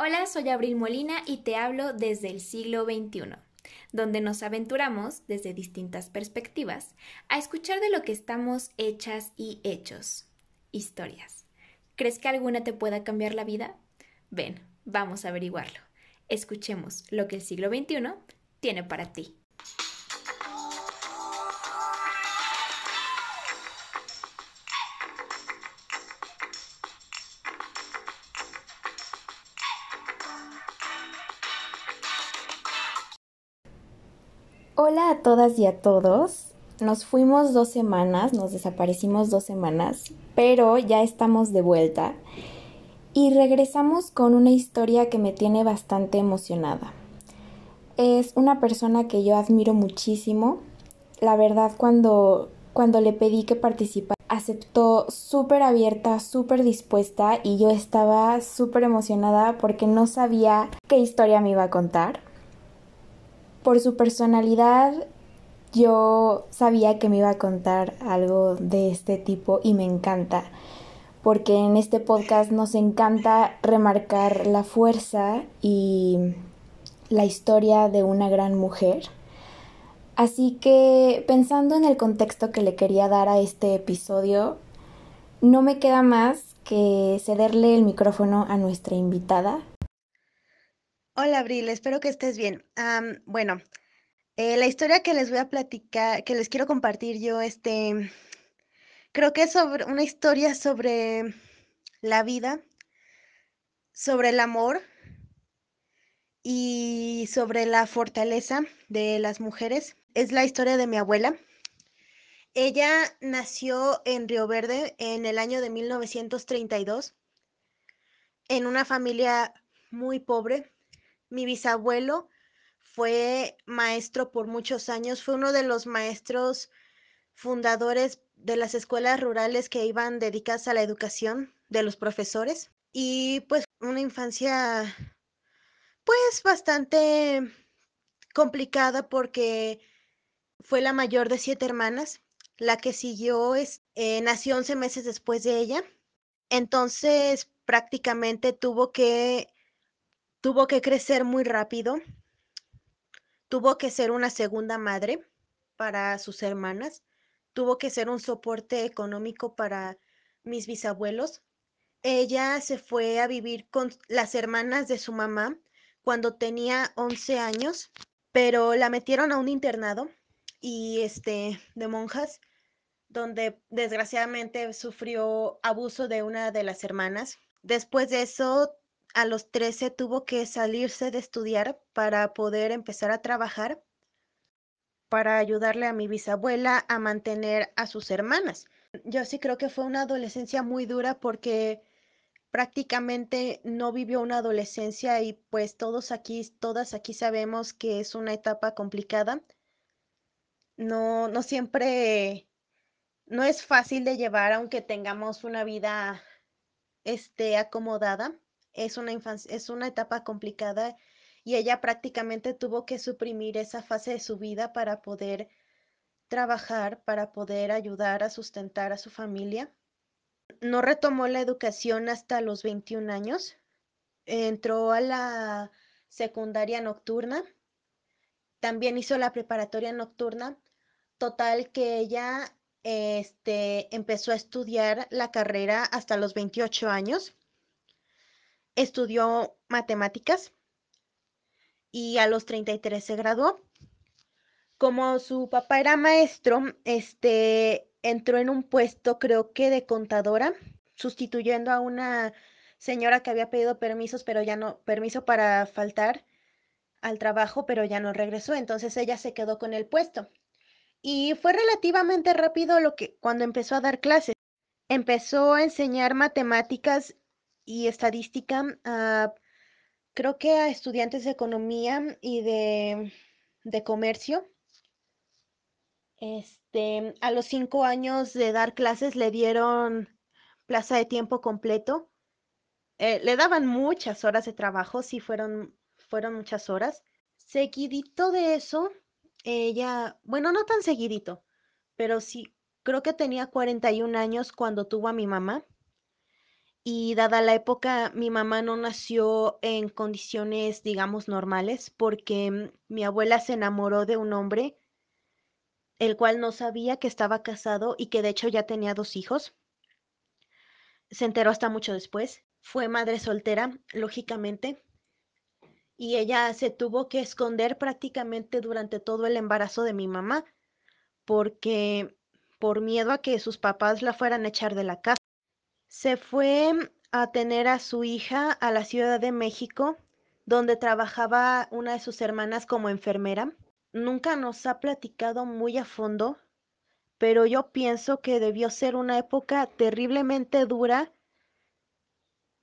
Hola, soy Abril Molina y te hablo desde el siglo XXI, donde nos aventuramos desde distintas perspectivas a escuchar de lo que estamos hechas y hechos. Historias. ¿Crees que alguna te pueda cambiar la vida? Ven, vamos a averiguarlo. Escuchemos lo que el siglo XXI tiene para ti. Y a todos. Nos fuimos dos semanas, nos desaparecimos dos semanas, pero ya estamos de vuelta y regresamos con una historia que me tiene bastante emocionada. Es una persona que yo admiro muchísimo. La verdad, cuando, cuando le pedí que participara, aceptó súper abierta, súper dispuesta y yo estaba súper emocionada porque no sabía qué historia me iba a contar. Por su personalidad, yo sabía que me iba a contar algo de este tipo y me encanta, porque en este podcast nos encanta remarcar la fuerza y la historia de una gran mujer. Así que pensando en el contexto que le quería dar a este episodio, no me queda más que cederle el micrófono a nuestra invitada. Hola Abril, espero que estés bien. bueno, eh, la historia que les voy a platicar, que les quiero compartir yo, este, creo que es sobre una historia sobre la vida, sobre el amor y sobre la fortaleza de las mujeres. Es la historia de mi abuela. Ella nació en Río Verde en el año de 1932, en una familia muy pobre. Mi bisabuelo fue maestro por muchos años, fue uno de los maestros fundadores de las escuelas rurales que iban dedicadas a la educación de los profesores y pues una infancia pues bastante complicada porque fue la mayor de siete hermanas. La que siguió es, eh, nació 11 meses después de ella. Entonces prácticamente tuvo que, tuvo que crecer muy rápido Tuvo que ser una segunda madre para sus hermanas, tuvo que ser un soporte económico para mis bisabuelos. Ella se fue a vivir con las hermanas de su mamá cuando tenía 11 años, pero la metieron a un internado y este de monjas donde desgraciadamente sufrió abuso de una de las hermanas. Después de eso a los 13 tuvo que salirse de estudiar para poder empezar a trabajar para ayudarle a mi bisabuela a mantener a sus hermanas. Yo sí creo que fue una adolescencia muy dura porque prácticamente no vivió una adolescencia y pues todos aquí, todas aquí sabemos que es una etapa complicada. No, no siempre, no es fácil de llevar aunque tengamos una vida, este, acomodada es una infancia, es una etapa complicada y ella prácticamente tuvo que suprimir esa fase de su vida para poder trabajar, para poder ayudar a sustentar a su familia. No retomó la educación hasta los 21 años. Entró a la secundaria nocturna. También hizo la preparatoria nocturna. Total que ella este, empezó a estudiar la carrera hasta los 28 años estudió matemáticas y a los 33 se graduó. Como su papá era maestro, este entró en un puesto, creo que de contadora, sustituyendo a una señora que había pedido permisos, pero ya no, permiso para faltar al trabajo, pero ya no regresó. Entonces ella se quedó con el puesto. Y fue relativamente rápido lo que cuando empezó a dar clases. Empezó a enseñar matemáticas y estadística creo que a estudiantes de economía y de, de comercio. Este, a los cinco años de dar clases le dieron plaza de tiempo completo. Eh, le daban muchas horas de trabajo, sí fueron, fueron muchas horas. Seguidito de eso, ella, bueno, no tan seguidito, pero sí, creo que tenía 41 años cuando tuvo a mi mamá y dada la época, mi mamá no nació en condiciones, digamos, normales, porque mm, mi abuela se enamoró de un hombre, el cual no sabía que estaba casado y que de hecho ya tenía dos hijos. Se enteró hasta mucho después. Fue madre soltera, lógicamente, y ella se tuvo que esconder prácticamente durante todo el embarazo de mi mamá, porque por miedo a que sus papás la fueran a echar de la casa. Se fue a tener a su hija a la Ciudad de México, donde trabajaba una de sus hermanas como enfermera. Nunca nos ha platicado muy a fondo, pero yo pienso que debió ser una época terriblemente dura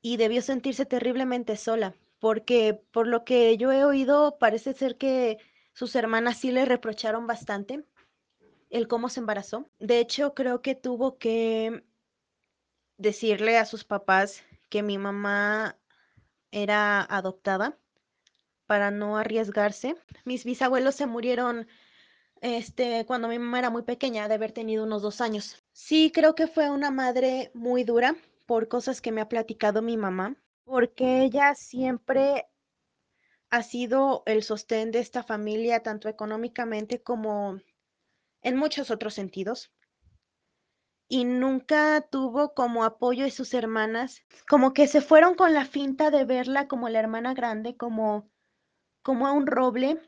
y debió sentirse terriblemente sola, porque por lo que yo he oído parece ser que sus hermanas sí le reprocharon bastante el cómo se embarazó. De hecho, creo que tuvo que decirle a sus papás que mi mamá era adoptada para no arriesgarse. Mis bisabuelos se murieron este, cuando mi mamá era muy pequeña, de haber tenido unos dos años. Sí, creo que fue una madre muy dura por cosas que me ha platicado mi mamá, porque ella siempre ha sido el sostén de esta familia, tanto económicamente como en muchos otros sentidos. Y nunca tuvo como apoyo de sus hermanas, como que se fueron con la finta de verla como la hermana grande, como, como a un roble,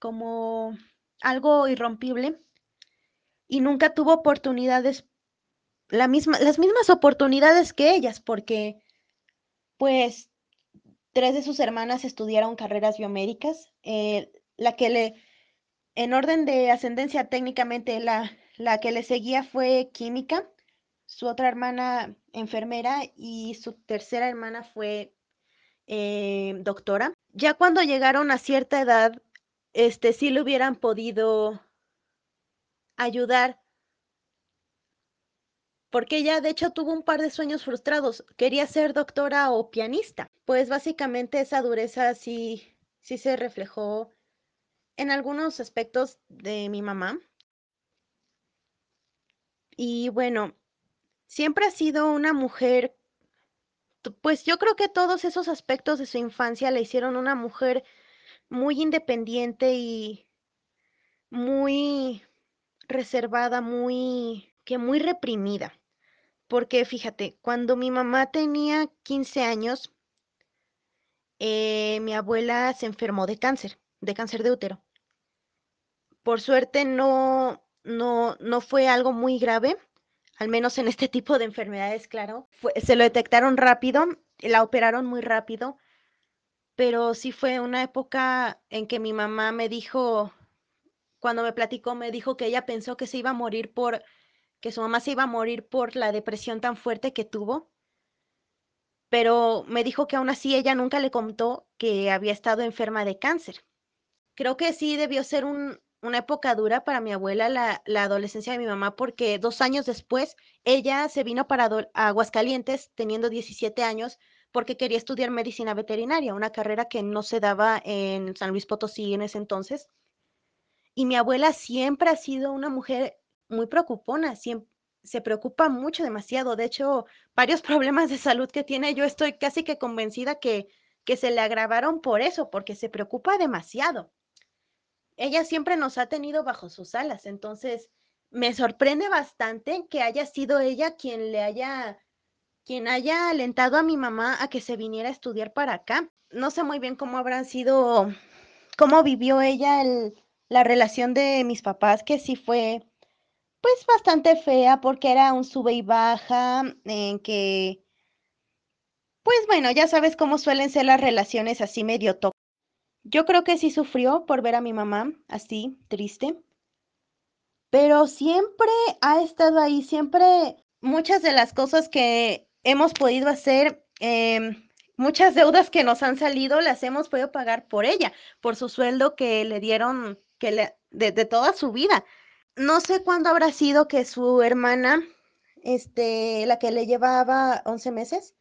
como algo irrompible. Y nunca tuvo oportunidades, la misma, las mismas oportunidades que ellas, porque pues tres de sus hermanas estudiaron carreras biomédicas. Eh, la que le en orden de ascendencia, técnicamente la, la que le seguía fue química, su otra hermana enfermera y su tercera hermana fue eh, doctora. Ya cuando llegaron a cierta edad, este sí le hubieran podido ayudar, porque ella de hecho tuvo un par de sueños frustrados. Quería ser doctora o pianista. Pues básicamente esa dureza sí, sí se reflejó en algunos aspectos de mi mamá. Y bueno, siempre ha sido una mujer, pues yo creo que todos esos aspectos de su infancia le hicieron una mujer muy independiente y muy reservada, muy, que muy reprimida. Porque fíjate, cuando mi mamá tenía 15 años, eh, mi abuela se enfermó de cáncer, de cáncer de útero. Por suerte no, no, no fue algo muy grave, al menos en este tipo de enfermedades, claro. se lo detectaron rápido, la operaron muy rápido, pero sí fue una época en que mi mamá me dijo, cuando me platicó, me dijo que ella pensó que se iba a morir por, que su mamá se iba a morir por la depresión tan fuerte que tuvo. Pero me dijo que aún así ella nunca le contó que había estado enferma de cáncer. Creo que sí debió ser un, una época dura para mi abuela, la, adolescencia de mi mamá, porque dos años después ella se vino para Aguascalientes teniendo 17 años porque quería estudiar medicina veterinaria, una carrera que no se daba en San Luis Potosí en ese entonces. Y mi abuela siempre ha sido una mujer muy preocupona, siempre, se preocupa mucho, demasiado. De hecho, varios problemas de salud que tiene, yo estoy casi que convencida que, que se le agravaron por eso, porque se preocupa demasiado ella siempre nos ha tenido bajo sus alas, entonces me sorprende bastante que haya sido ella quien le haya, quien haya alentado a mi mamá a que se viniera a estudiar para acá. No sé muy bien cómo habrán sido, cómo vivió ella la relación de mis papás, que sí fue pues bastante fea porque era un sube y baja en que pues bueno, ya sabes cómo suelen ser las relaciones así medio tóxicas yo creo que sí sufrió por ver a mi mamá así, triste, pero siempre ha estado ahí, siempre muchas de las cosas que hemos podido hacer, em, muchas deudas que nos han salido, las hemos podido pagar por ella, por su sueldo que le dieron que le, de, toda su vida. No sé cuándo habrá sido que su hermana, este, la que le llevaba 11 meses,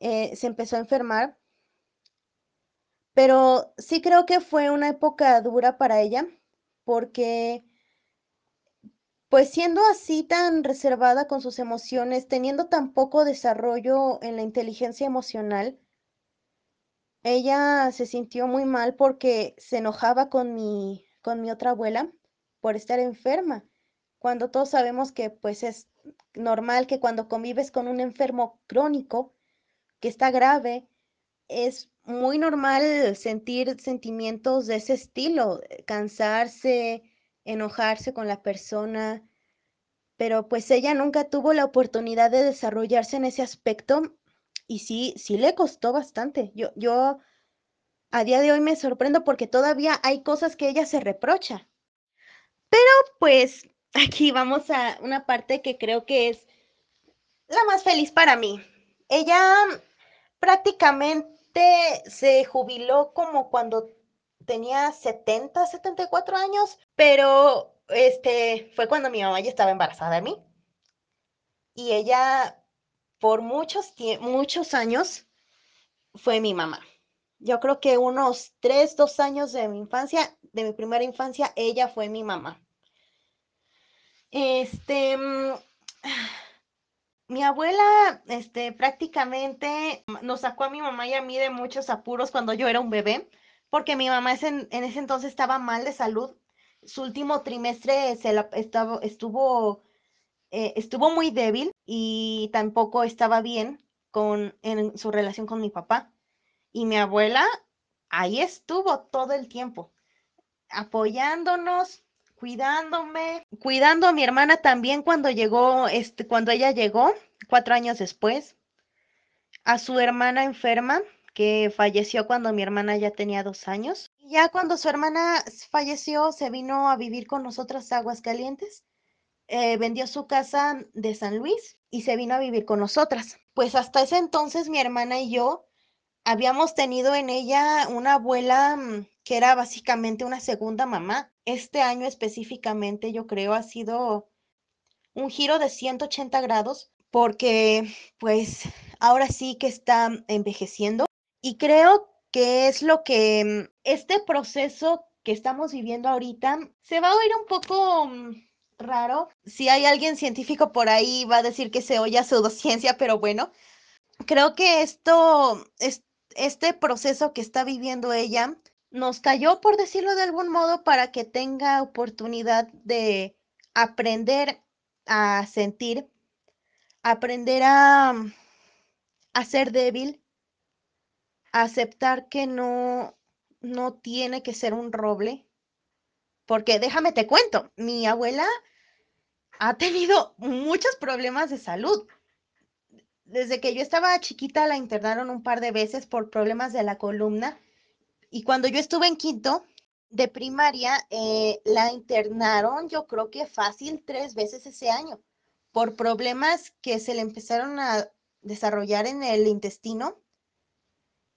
eh, se empezó a enfermar pero sí creo que fue una época dura para ella, porque pues siendo así tan reservada con sus emociones, teniendo tan poco desarrollo en la inteligencia emocional, ella se sintió muy mal porque se enojaba con mi, con mi otra abuela por estar enferma, cuando todos sabemos que pues es normal que cuando convives con un enfermo crónico que está grave, es muy normal sentir sentimientos de ese estilo, cansarse, enojarse con la persona, pero pues ella nunca tuvo la oportunidad de desarrollarse en ese aspecto y sí, sí le costó bastante. Yo, yo a día de hoy me sorprendo porque todavía hay cosas que ella se reprocha. Pero pues aquí vamos a una parte que creo que es la más feliz para mí. Ella prácticamente se jubiló como cuando tenía 70, 74 años, pero este fue cuando mi mamá ya estaba embarazada de mí. Y ella por muchos, muchos años fue mi mamá. Yo creo que unos tres, dos años de mi infancia, de mi primera infancia, ella fue mi mamá. Este, mm, mi abuela, este, prácticamente nos sacó a mi mamá y a mí de muchos apuros cuando yo era un bebé, porque mi mamá en, ese entonces estaba mal de salud. Su último trimestre estuvo, eh, estuvo muy débil y tampoco estaba bien con, en su relación con mi papá. Y mi abuela ahí estuvo todo el tiempo, apoyándonos, cuidándome, cuidando a mi hermana también cuando llegó, este, cuando ella llegó, cuatro años después, a su hermana enferma, que falleció cuando mi hermana ya tenía dos años. Ya cuando su hermana falleció, se vino a vivir con nosotras a Aguascalientes. Eh, vendió su casa de San Luis y se vino a vivir con nosotras. Pues hasta ese entonces mi hermana y yo habíamos tenido en ella una abuela mm, que era básicamente una segunda mamá. Este año específicamente yo creo ha sido un giro de 180 grados porque pues ahora sí que está envejeciendo y creo que es lo que este proceso que estamos viviendo ahorita se va a oír un poco mm, raro. Si hay alguien científico por ahí va a decir que se oye pseudociencia, pero bueno, creo que esto, este proceso que está viviendo ella nos cayó, por decirlo de algún modo, para que tenga oportunidad de aprender a sentir, aprender a, a ser débil, aceptar que no, no tiene que ser un roble, porque déjame te cuento, mi abuela ha tenido muchos problemas de salud. Desde que yo estaba chiquita la internaron un par de veces por problemas de la columna y cuando yo estuve en quinto de primaria, eh, la internaron, yo creo que fácil tres veces ese año, por problemas que se le empezaron a desarrollar en el intestino.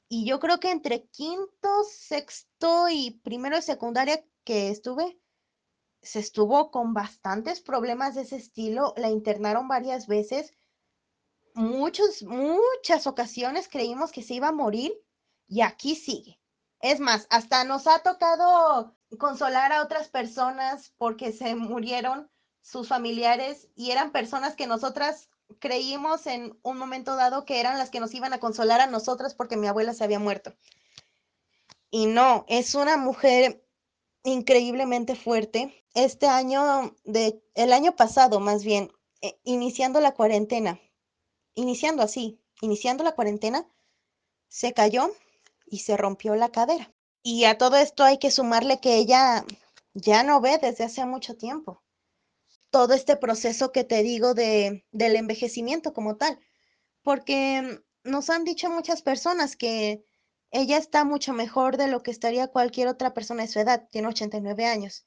Y yo creo que entre quinto, sexto y primero de secundaria que estuve, se estuvo con bastantes problemas de ese estilo. La internaron varias veces. Muchos, muchas ocasiones creímos que se iba a morir y aquí sigue. Es más, hasta nos ha tocado consolar a otras personas porque se murieron sus familiares y eran personas que nosotras creímos en un momento dado que eran las que nos iban a consolar a nosotras porque mi abuela se había muerto. Y no, es una mujer increíblemente fuerte. Este año, de, el año pasado más bien, eh, iniciando la cuarentena, iniciando así, iniciando la cuarentena, se cayó y se rompió la cadera. Y a todo esto hay que sumarle que ella ya no ve desde hace mucho tiempo. Todo este proceso que te digo de, del envejecimiento como tal, porque nos han dicho muchas personas que ella está mucho mejor de lo que estaría cualquier otra persona de su edad, tiene 89 años.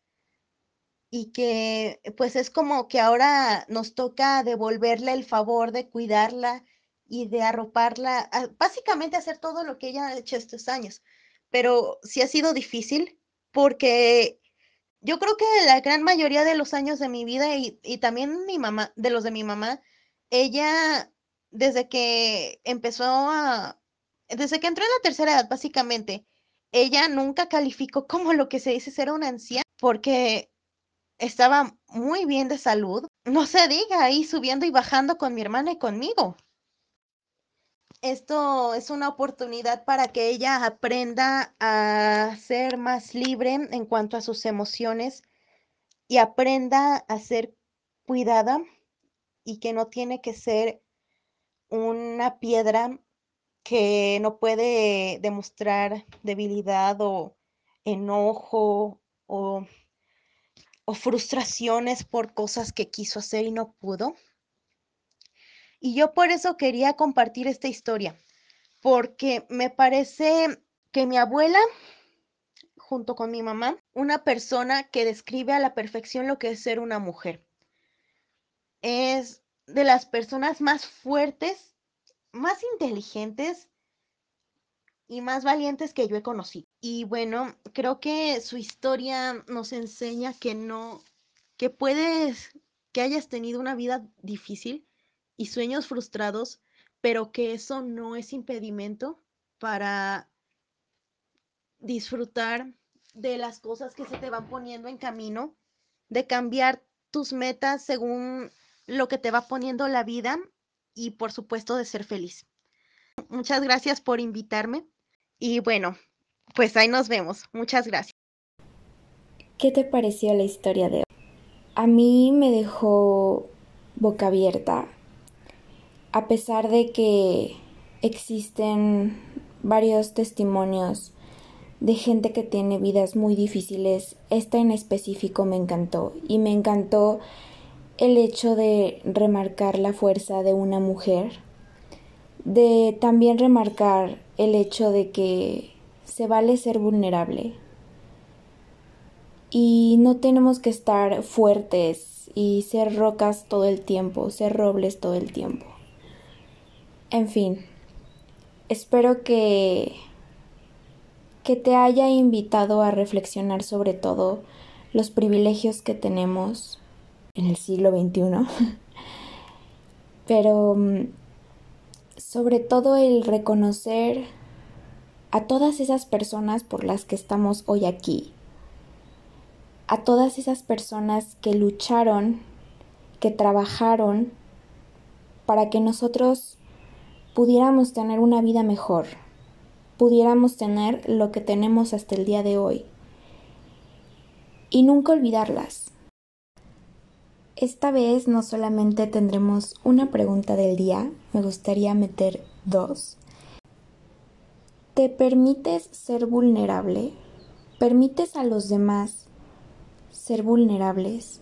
Y que pues es como que ahora nos toca devolverle el favor de cuidarla y de arroparla, básicamente hacer todo lo que ella ha hecho estos años. Pero sí ha sido difícil porque yo creo que la gran mayoría de los años de mi vida y, y también mi mamá, de los de mi mamá, ella desde que empezó a, desde que entró en la tercera edad, básicamente, ella nunca calificó como lo que se dice ser una anciana, porque estaba muy bien de salud. No se diga, ahí subiendo y bajando con mi hermana y conmigo. Esto es una oportunidad para que ella aprenda a ser más libre en cuanto a sus emociones y aprenda a ser cuidada y que no tiene que ser una piedra que no puede demostrar debilidad o enojo o, o frustraciones por cosas que quiso hacer y no pudo. Y yo por eso quería compartir esta historia, porque me parece que mi abuela, junto con mi mamá, una persona que describe a la perfección lo que es ser una mujer. Es de las personas más fuertes, más inteligentes y más valientes que yo he conocido. Y bueno, creo que su historia nos enseña que no, que puedes, que hayas tenido una vida difícil y sueños frustrados, pero que eso no es impedimento para disfrutar de las cosas que se te van poniendo en camino, de cambiar tus metas según lo que te va poniendo la vida y por supuesto de ser feliz. Muchas gracias por invitarme y bueno, pues ahí nos vemos. Muchas gracias. ¿Qué te pareció la historia de hoy? A mí me dejó boca abierta, a pesar de que existen varios testimonios de gente que tiene vidas muy difíciles, esta en específico me encantó y me encantó el hecho de remarcar la fuerza de una mujer, de también remarcar el hecho de que se vale ser vulnerable y no tenemos que estar fuertes y ser rocas todo el tiempo, ser robles todo el tiempo. En fin, espero que que te haya invitado a reflexionar sobre todo los privilegios que tenemos en el siglo XXI, pero mm, sobre todo el reconocer a todas esas personas por las que estamos hoy aquí, a todas esas personas que lucharon, que trabajaron para que nosotros pudiéramos tener una vida mejor, pudiéramos tener lo que tenemos hasta el día de hoy. Y nunca olvidarlas, esta vez no solamente tendremos una pregunta del día, me gustaría meter dos. ¿Te permites ser vulnerable? ¿Permites a los demás ser vulnerables?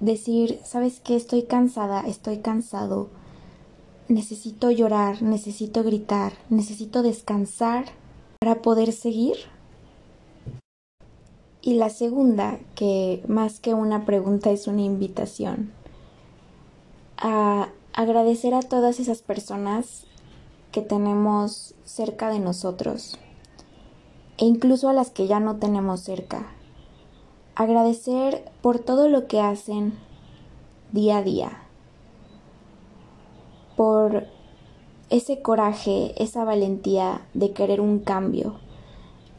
Decir, ¿sabes qué? Estoy cansada, estoy cansado. Necesito llorar, necesito gritar, necesito descansar para poder seguir. Y la segunda, que más que una pregunta es una invitación, a agradecer a todas esas personas que tenemos cerca de nosotros e incluso a las que ya no tenemos cerca. Agradecer por todo lo que hacen día a día, por ese coraje, esa valentía de querer un cambio,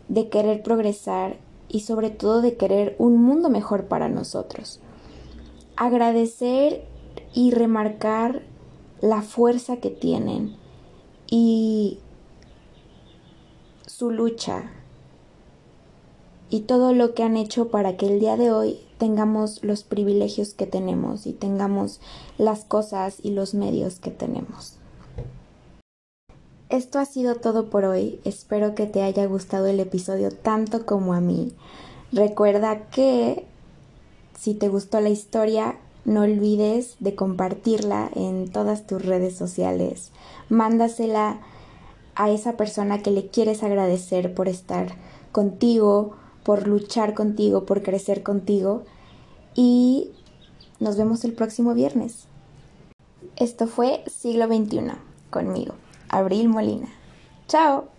de querer progresar y sobre todo de querer un mundo mejor para nosotros. Agradecer y remarcar la fuerza que tienen y su lucha y todo lo que han hecho para que el día de hoy tengamos los privilegios que tenemos y tengamos las cosas y los medios que tenemos. Esto ha sido todo por hoy. Espero que te haya gustado el episodio tanto como a mí. Recuerda que si te gustó la historia, no olvides de compartirla en todas tus redes sociales. Mándasela a esa persona que le quieres agradecer por estar contigo, por luchar contigo, por crecer contigo. Y nos vemos el próximo viernes. Esto fue Siglo XXI conmigo. Abril Molina. Chao.